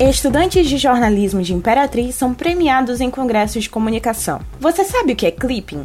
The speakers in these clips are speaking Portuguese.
Estudantes de jornalismo de Imperatriz são premiados em congressos de comunicação. Você sabe o que é clipping?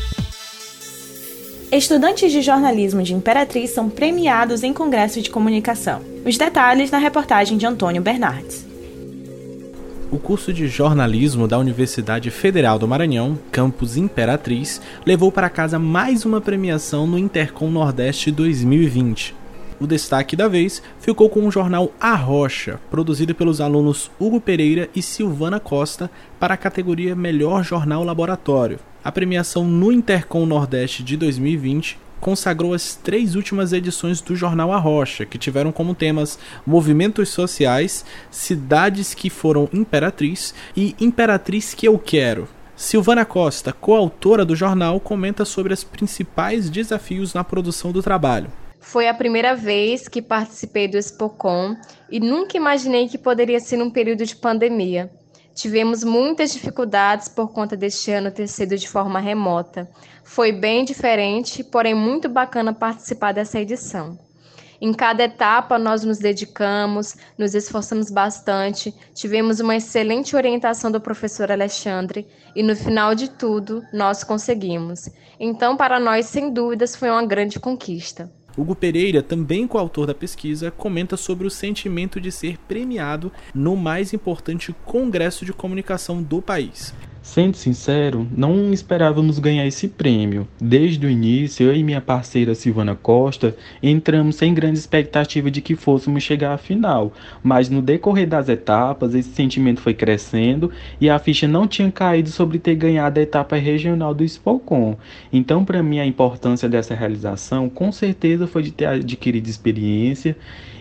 Estudantes de jornalismo de Imperatriz são premiados em congresso de comunicação. Os detalhes na reportagem de Antônio Bernardes. O curso de jornalismo da Universidade Federal do Maranhão, campus Imperatriz, levou para casa mais uma premiação no Intercom Nordeste 2020. O destaque da vez ficou com o jornal A Rocha, produzido pelos alunos Hugo Pereira e Silvana Costa para a categoria Melhor Jornal Laboratório. A premiação no Intercom Nordeste de 2020 consagrou as três últimas edições do Jornal A Rocha, que tiveram como temas movimentos sociais, cidades que foram imperatriz e imperatriz que eu quero. Silvana Costa, coautora do jornal, comenta sobre os principais desafios na produção do trabalho. Foi a primeira vez que participei do Expocom e nunca imaginei que poderia ser num período de pandemia. Tivemos muitas dificuldades por conta deste ano ter sido de forma remota. Foi bem diferente, porém muito bacana participar dessa edição. Em cada etapa, nós nos dedicamos, nos esforçamos bastante, tivemos uma excelente orientação do professor Alexandre e, no final de tudo, nós conseguimos. Então, para nós, sem dúvidas, foi uma grande conquista. Hugo Pereira, também coautor da pesquisa, comenta sobre o sentimento de ser premiado no mais importante congresso de comunicação do país. Sendo sincero, não esperávamos ganhar esse prêmio. Desde o início, eu e minha parceira Silvana Costa entramos sem grande expectativa de que fôssemos chegar à final, mas no decorrer das etapas, esse sentimento foi crescendo e a ficha não tinha caído sobre ter ganhado a etapa regional do Spocon. Então, para mim, a importância dessa realização com certeza foi de ter adquirido experiência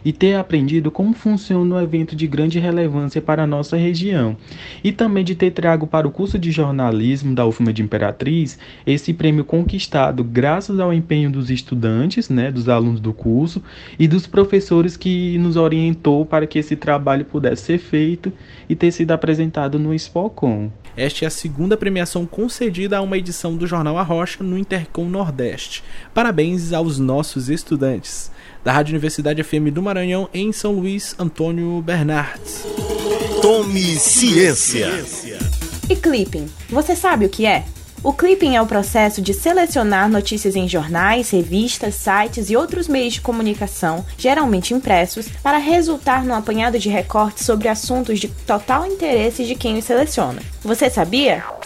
e ter aprendido como funciona um evento de grande relevância para a nossa região, e também de ter trago para o curso de jornalismo da UFMA de Imperatriz esse prêmio conquistado graças ao empenho dos estudantes, né, dos alunos do curso e dos professores que nos orientou para que esse trabalho pudesse ser feito e ter sido apresentado no Spocom. Esta é a segunda premiação concedida a uma edição do Jornal A Rocha no Intercom Nordeste. Parabéns aos nossos estudantes. Da Rádio Universidade FM do Maranhão, em São Luís, Antônio Bernardes. Tome ciência. E clipping, você sabe o que é? O clipping é o processo de selecionar notícias em jornais, revistas, sites e outros meios de comunicação, geralmente impressos, para resultar no apanhado de recortes sobre assuntos de total interesse de quem os seleciona. Você sabia?